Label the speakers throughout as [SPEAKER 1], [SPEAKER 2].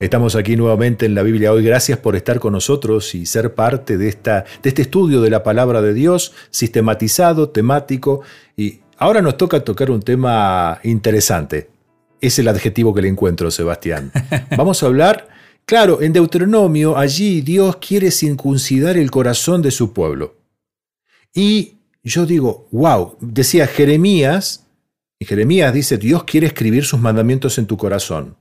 [SPEAKER 1] Estamos aquí nuevamente en la Biblia hoy. Gracias por estar con nosotros y ser parte de, esta, de este estudio de la palabra de Dios, sistematizado, temático. Y ahora nos toca tocar un tema interesante. Es el adjetivo que le encuentro, Sebastián. Vamos a hablar, claro, en Deuteronomio, allí Dios quiere circuncidar el corazón de su pueblo. Y yo digo, wow, decía Jeremías, y Jeremías dice, Dios quiere escribir sus mandamientos en tu corazón.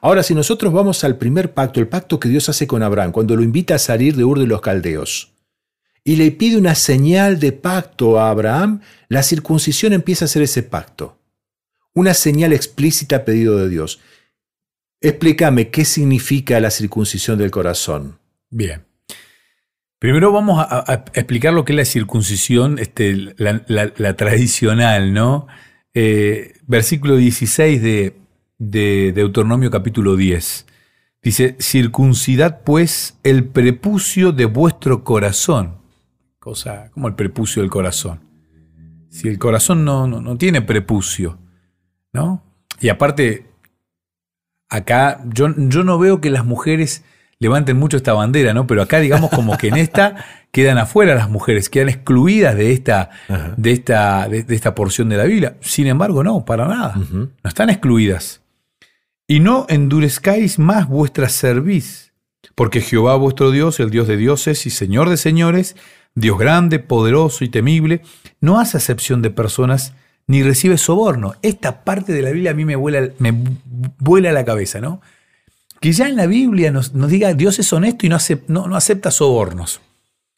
[SPEAKER 1] Ahora, si nosotros vamos al primer pacto, el pacto que Dios hace con Abraham, cuando lo invita a salir de Ur de los Caldeos, y le pide una señal de pacto a Abraham, la circuncisión empieza a ser ese pacto. Una señal explícita pedido de Dios. Explícame qué significa la circuncisión del corazón.
[SPEAKER 2] Bien. Primero vamos a, explicar lo que es la circuncisión, este, la, tradicional, ¿no? Eh, versículo 16 de de Deuteronomio capítulo 10. Dice, circuncidad pues el prepucio de vuestro corazón. Cosa como el prepucio del corazón. Si el corazón no, no, tiene prepucio, ¿no? Y aparte, acá yo, yo no veo que las mujeres levanten mucho esta bandera, ¿no? Pero acá digamos como que en esta quedan afuera las mujeres, quedan excluidas de esta, de esta, de, esta porción de la Biblia. Sin embargo, no, para nada. No están excluidas. Y no endurezcáis más vuestra cerviz, porque Jehová vuestro Dios, el Dios de dioses y Señor de señores, Dios grande, poderoso y temible, no hace acepción de personas ni recibe soborno. Esta parte de la Biblia a mí me vuela, me vuela la cabeza, ¿no? Que ya en la Biblia nos, diga Dios es honesto y no, no, acepta sobornos.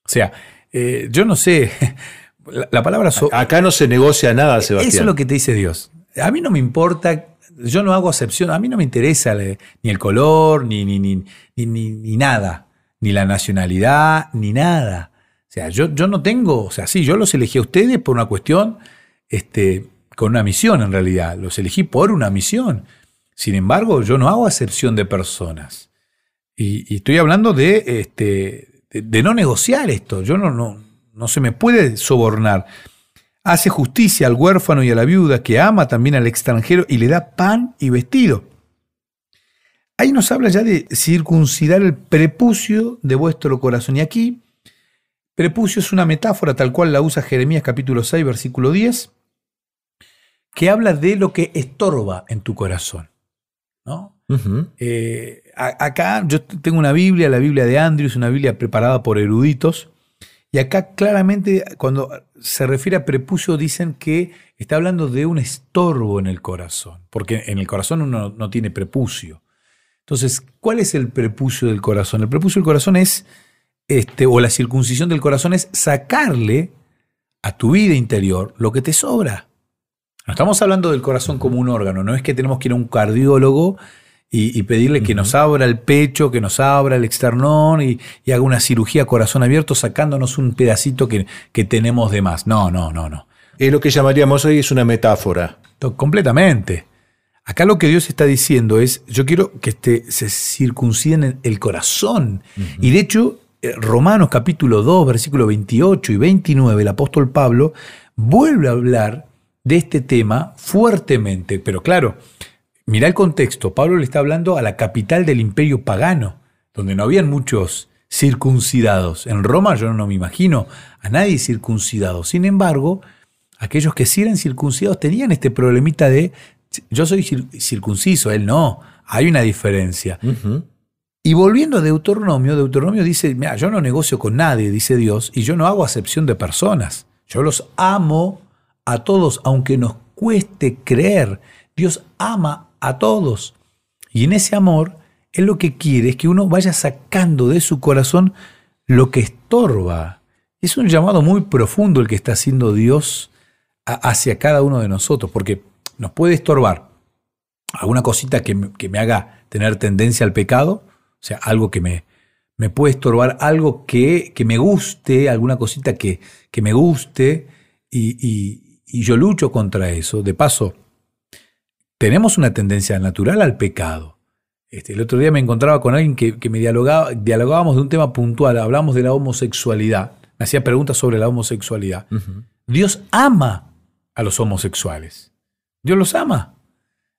[SPEAKER 2] O sea, eh, yo no sé, la, palabra...
[SPEAKER 1] Acá no se negocia nada, Sebastián.
[SPEAKER 2] Eso es lo que te dice Dios. A mí no me importa yo no hago acepción, a mí no me interesa ni el color, ni, ni, ni, ni, nada, ni la nacionalidad, ni nada. O sea, yo, yo no tengo, o sea, sí, yo los elegí a ustedes por una cuestión, este, con una misión en realidad, los elegí por una misión. Sin embargo, yo no hago acepción de personas. Y, estoy hablando de, este, de, no negociar esto, yo no, no, no se me puede sobornar hace justicia al huérfano y a la viuda, que ama también al extranjero y le da pan y vestido. Ahí nos habla ya de circuncidar el prepucio de vuestro corazón. Y aquí, prepucio es una metáfora tal cual la usa Jeremías capítulo 6, versículo 10, que habla de lo que estorba en tu corazón. ¿no? Eh, acá yo tengo una Biblia, la Biblia de Andrews, una Biblia preparada por eruditos, y acá claramente cuando se refiere a prepucio dicen que está hablando de un estorbo en el corazón, porque en el corazón uno no tiene prepucio. Entonces, ¿cuál es el prepucio del corazón? El prepucio del corazón es, este, o la circuncisión del corazón es sacarle a tu vida interior lo que te sobra. No estamos hablando del corazón como un órgano, no es que tenemos que ir a un cardiólogo y, pedirle que nos abra el pecho, que nos abra el externón y, haga una cirugía corazón abierto sacándonos un pedacito que, que, tenemos de más. No, no, no, no.
[SPEAKER 1] Es lo que llamaríamos hoy es una metáfora.
[SPEAKER 2] Completamente. Acá lo que Dios está diciendo es, yo quiero que este, se circunciden el corazón. Y de hecho, eh, Romanos capítulo 2, versículo 28 y 29, el apóstol Pablo vuelve a hablar de este tema fuertemente. Pero claro, Mirá el contexto. Pablo le está hablando a la capital del imperio pagano, donde no habían muchos circuncidados. En Roma yo no me imagino a nadie circuncidado. Sin embargo, aquellos que sí eran circuncidados tenían este problemita de yo soy circunciso, él no. Hay una diferencia. Y volviendo a Deuteronomio, Deuteronomio dice, mira, yo no negocio con nadie, dice Dios, y yo no hago acepción de personas. Yo los amo a todos, aunque nos cueste creer. Dios ama a todos. Y en ese amor, Él lo que quiere es que uno vaya sacando de su corazón lo que estorba. Es un llamado muy profundo el que está haciendo Dios hacia cada uno de nosotros, porque nos puede estorbar alguna cosita que me, haga tener tendencia al pecado, o sea, algo que me, me puede estorbar, algo que, que me guste, alguna cosita que, que me guste, y, y yo lucho contra eso. De paso, tenemos una tendencia natural al pecado. Este, el otro día me encontraba con alguien que, me dialogaba, dialogábamos de un tema puntual, hablamos de la homosexualidad, me hacía preguntas sobre la homosexualidad. Dios ama a los homosexuales. Dios los ama.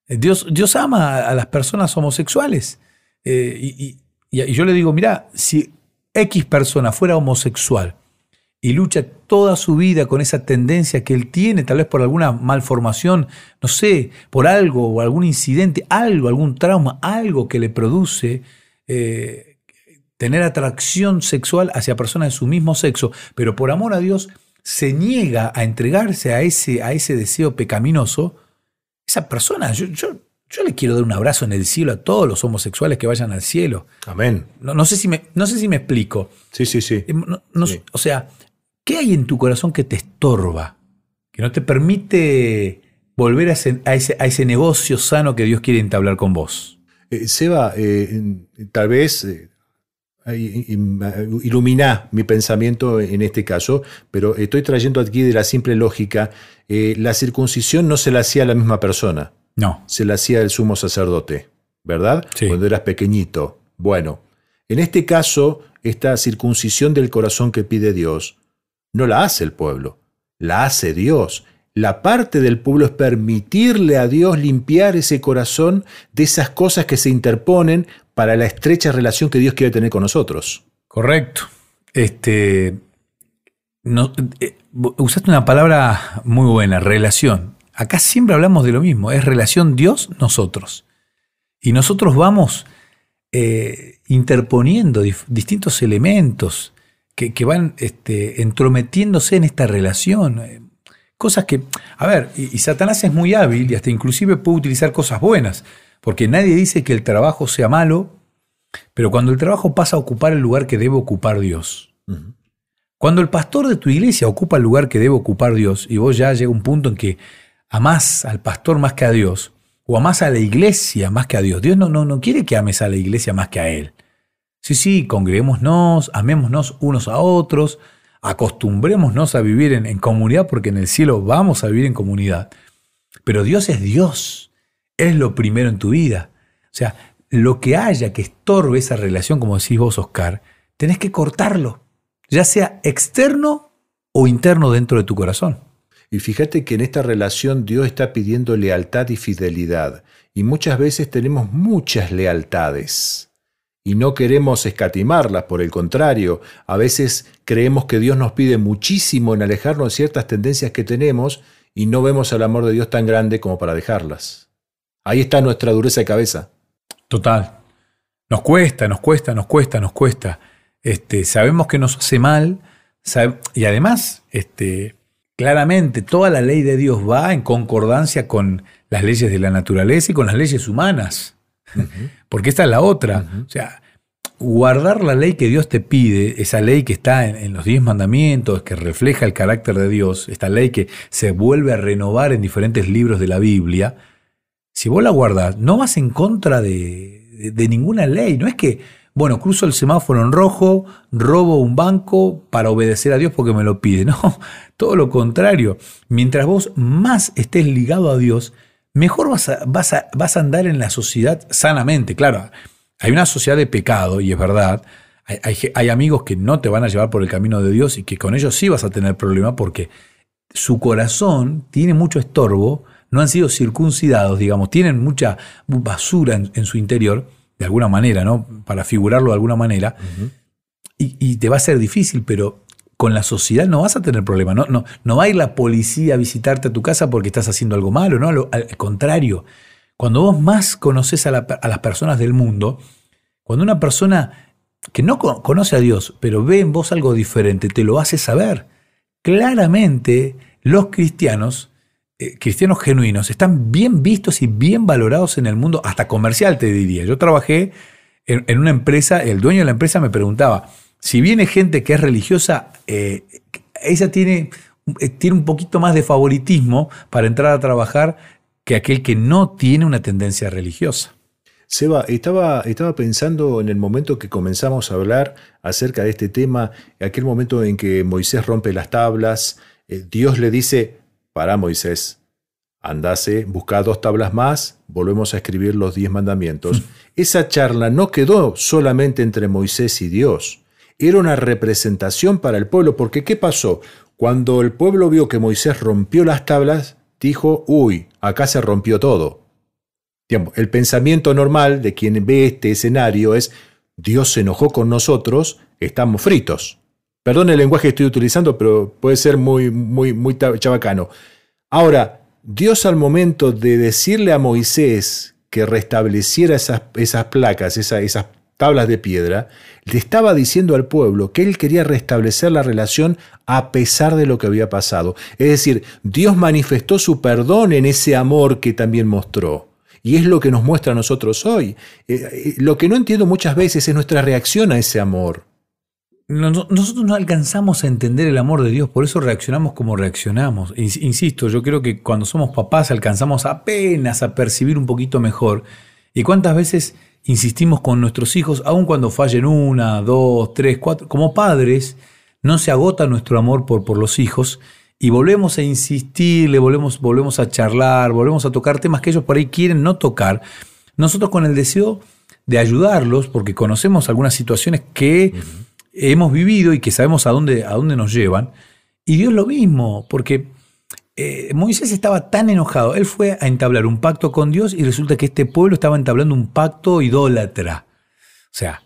[SPEAKER 2] Dios, Dios ama a las personas homosexuales. Eh, y, y yo le digo, mira, si X persona fuera homosexual y lucha toda su vida con esa tendencia que él tiene, tal vez por alguna malformación, no sé, por algo o algún incidente, algo, algún trauma, algo que le produce eh, tener atracción sexual hacia personas de su mismo sexo, pero por amor a Dios se niega a entregarse a ese, a ese deseo pecaminoso, esa persona, yo, yo, le quiero dar un abrazo en el cielo a todos los homosexuales que vayan al cielo.
[SPEAKER 1] Amén.
[SPEAKER 2] No, sé, si me, no sé si me explico.
[SPEAKER 1] Sí, sí, sí.
[SPEAKER 2] sí. O sea, ¿Qué hay en tu corazón que te estorba? Que no te permite volver a ese, negocio sano que Dios quiere entablar con vos.
[SPEAKER 1] Eh, Seba, eh, tal vez eh, ilumina mi pensamiento en este caso, pero estoy trayendo aquí de la simple lógica, la circuncisión no se la hacía a la misma persona.
[SPEAKER 2] No.
[SPEAKER 1] Se la hacía el sumo sacerdote, ¿verdad?
[SPEAKER 2] Sí.
[SPEAKER 1] Cuando eras pequeñito. Bueno, en este caso, esta circuncisión del corazón que pide Dios no la hace el pueblo, la hace Dios. La parte del pueblo es permitirle a Dios limpiar ese corazón de esas cosas que se interponen para la estrecha relación que Dios quiere tener con nosotros.
[SPEAKER 2] Correcto. Este, no, eh, usaste una palabra muy buena, relación. Acá siempre hablamos de lo mismo, es relación Dios-nosotros. Y nosotros vamos eh, interponiendo distintos elementos, que, van este, entrometiéndose en esta relación. Eh, cosas que, a ver, y, Satanás es muy hábil y hasta inclusive puede utilizar cosas buenas, porque nadie dice que el trabajo sea malo, pero cuando el trabajo pasa a ocupar el lugar que debe ocupar Dios. Cuando el pastor de tu iglesia ocupa el lugar que debe ocupar Dios, y vos ya llega un punto en que amás al pastor más que a Dios, o amás a la iglesia más que a Dios. Dios no, no, no quiere que ames a la iglesia más que a Él. Sí, sí, congreguémonos, amémonos unos a otros, acostumbrémonos a vivir en, comunidad porque en el cielo vamos a vivir en comunidad. Pero Dios es Dios, es lo primero en tu vida. O sea, lo que haya que estorbe esa relación, como decís vos, Oscar, tenés que cortarlo, ya sea externo o interno dentro de tu corazón.
[SPEAKER 1] Y fíjate que en esta relación Dios está pidiendo lealtad y fidelidad. Y muchas veces tenemos muchas lealtades y no queremos escatimarlas, por el contrario, a veces creemos que Dios nos pide muchísimo en alejarnos de ciertas tendencias que tenemos y no vemos el amor de Dios tan grande como para dejarlas. Ahí está nuestra dureza de cabeza.
[SPEAKER 2] Total. Nos cuesta, nos cuesta, nos cuesta, nos cuesta. Este, sabemos que nos hace mal y además, este, claramente, toda la ley de Dios va en concordancia con las leyes de la naturaleza y con las leyes humanas. Porque esta es la otra. O sea, guardar la ley que Dios te pide, esa ley que está en, los diez mandamientos, que refleja el carácter de Dios, esta ley que se vuelve a renovar en diferentes libros de la Biblia, si vos la guardas, no vas en contra de, de ninguna ley. No es que, bueno, cruzo el semáforo en rojo, robo un banco para obedecer a Dios porque me lo pide. No, todo lo contrario. Mientras vos más estés ligado a Dios, mejor vas a, vas, a, vas a andar en la sociedad sanamente. Claro, hay una sociedad de pecado, y es verdad. Hay, hay, amigos que no te van a llevar por el camino de Dios y que con ellos sí vas a tener problema porque su corazón tiene mucho estorbo, no han sido circuncidados, digamos, tienen mucha basura en, su interior, de alguna manera, ¿no? Para figurarlo de alguna manera. y, y, te va a ser difícil, pero con la sociedad no vas a tener problema. No, no, no va a ir la policía a visitarte a tu casa porque estás haciendo algo malo, ¿no? Al, contrario, cuando vos más conoces a, las personas del mundo, cuando una persona que no conoce a Dios, pero ve en vos algo diferente, te lo hace saber. Claramente los cristianos, eh, cristianos genuinos, están bien vistos y bien valorados en el mundo, hasta comercial te diría. Yo trabajé en una empresa, el dueño de la empresa me preguntaba, si viene gente que es religiosa, eh, ella tiene, eh, tiene un poquito más de favoritismo para entrar a trabajar que aquel que no tiene una tendencia religiosa.
[SPEAKER 1] Seba, estaba, estaba pensando en el momento que comenzamos a hablar acerca de este tema, aquel momento en que Moisés rompe las tablas, eh, Dios le dice, para Moisés, andase, busca dos tablas más, volvemos a escribir los diez mandamientos. Esa charla no quedó solamente entre Moisés y Dios, era una representación para el pueblo, porque ¿qué pasó? Cuando el pueblo vio que Moisés rompió las tablas, dijo, uy, acá se rompió todo. el pensamiento normal de quien ve este escenario es, Dios se enojó con nosotros, estamos fritos. Perdón el lenguaje que estoy utilizando, pero puede ser muy, muy, muy chabacano. Ahora, Dios al momento de decirle a Moisés que restableciera esas, esas placas, esas tablas de piedra, le estaba diciendo al pueblo que él quería restablecer la relación a pesar de lo que había pasado. Es decir, Dios manifestó su perdón en ese amor que también mostró. Y es lo que nos muestra a nosotros hoy. Eh, eh, lo que no entiendo muchas veces es nuestra reacción a ese amor.
[SPEAKER 2] Nosotros no alcanzamos a entender el amor de Dios, por eso reaccionamos como reaccionamos. Insisto, yo creo que cuando somos papás alcanzamos apenas a percibir un poquito mejor. ¿Y cuántas veces insistimos con nuestros hijos, aun cuando fallen una, dos, tres, cuatro? Como padres, no se agota nuestro amor por, por los hijos y volvemos a insistir, le volvemos, volvemos a charlar, volvemos a tocar temas que ellos por ahí quieren no tocar. Nosotros con el deseo de ayudarlos, porque conocemos algunas situaciones que hemos vivido y que sabemos a dónde, a dónde nos llevan. Y Dios lo mismo, porque eh, Moisés estaba tan enojado. Él fue a entablar un pacto con Dios y resulta que este pueblo estaba entablando un pacto idólatra. O sea,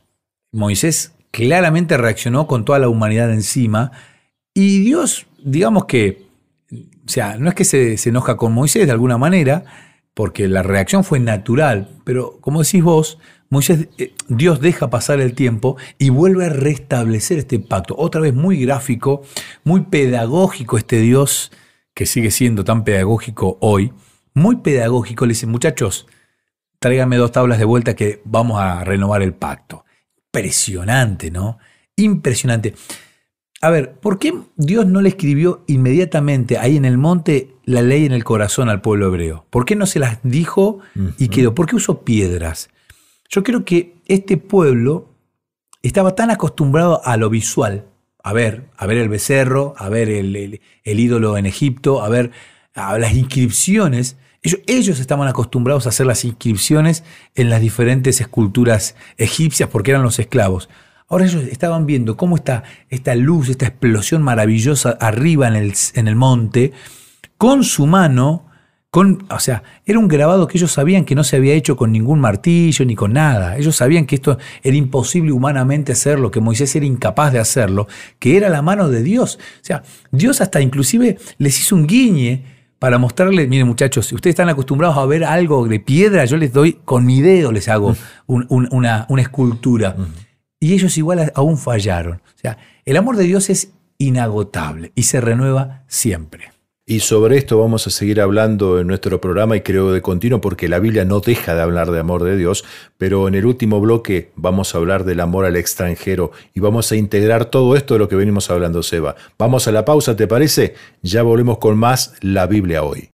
[SPEAKER 2] Moisés claramente reaccionó con toda la humanidad encima y Dios, digamos que, o sea, no es que se, enoja con Moisés de alguna manera, porque la reacción fue natural, pero como decís vos, Moisés, eh, Dios deja pasar el tiempo y vuelve a restablecer este pacto. Otra vez muy gráfico, muy pedagógico este Dios, que sigue siendo tan pedagógico hoy, muy pedagógico, le dice, muchachos, tráiganme dos tablas de vuelta que vamos a renovar el pacto. Impresionante, ¿no? Impresionante. A ver, ¿por qué Dios no le escribió inmediatamente ahí en el monte la ley en el corazón al pueblo hebreo? ¿Por qué no se las dijo y quedó? ¿Por qué usó piedras? Yo creo que este pueblo estaba tan acostumbrado a lo visual, a ver, a ver el becerro, a ver el, ídolo en Egipto, a ver las inscripciones. Ellos, ellos, estaban acostumbrados a hacer las inscripciones en las diferentes esculturas egipcias porque eran los esclavos. Ahora ellos estaban viendo cómo está esta luz, esta explosión maravillosa arriba en el, en el monte, con su mano o sea, era un grabado que ellos sabían que no se había hecho con ningún martillo ni con nada. Ellos sabían que esto era imposible humanamente hacerlo, que Moisés era incapaz de hacerlo, que era la mano de Dios. O sea, Dios hasta inclusive les hizo un guiñe para mostrarles, miren muchachos, si ustedes están acostumbrados a ver algo de piedra, yo les doy, con mi dedo les hago una, una, escultura. Y ellos igual aún fallaron. O sea, el amor de Dios es inagotable y se renueva siempre.
[SPEAKER 1] Y sobre esto vamos a seguir hablando en nuestro programa y creo de continuo porque la Biblia no deja de hablar de amor de Dios, pero en el último bloque vamos a hablar del amor al extranjero y vamos a integrar todo esto de lo que venimos hablando, Seba. Vamos a la pausa, ¿te parece? Ya volvemos con más La Biblia hoy.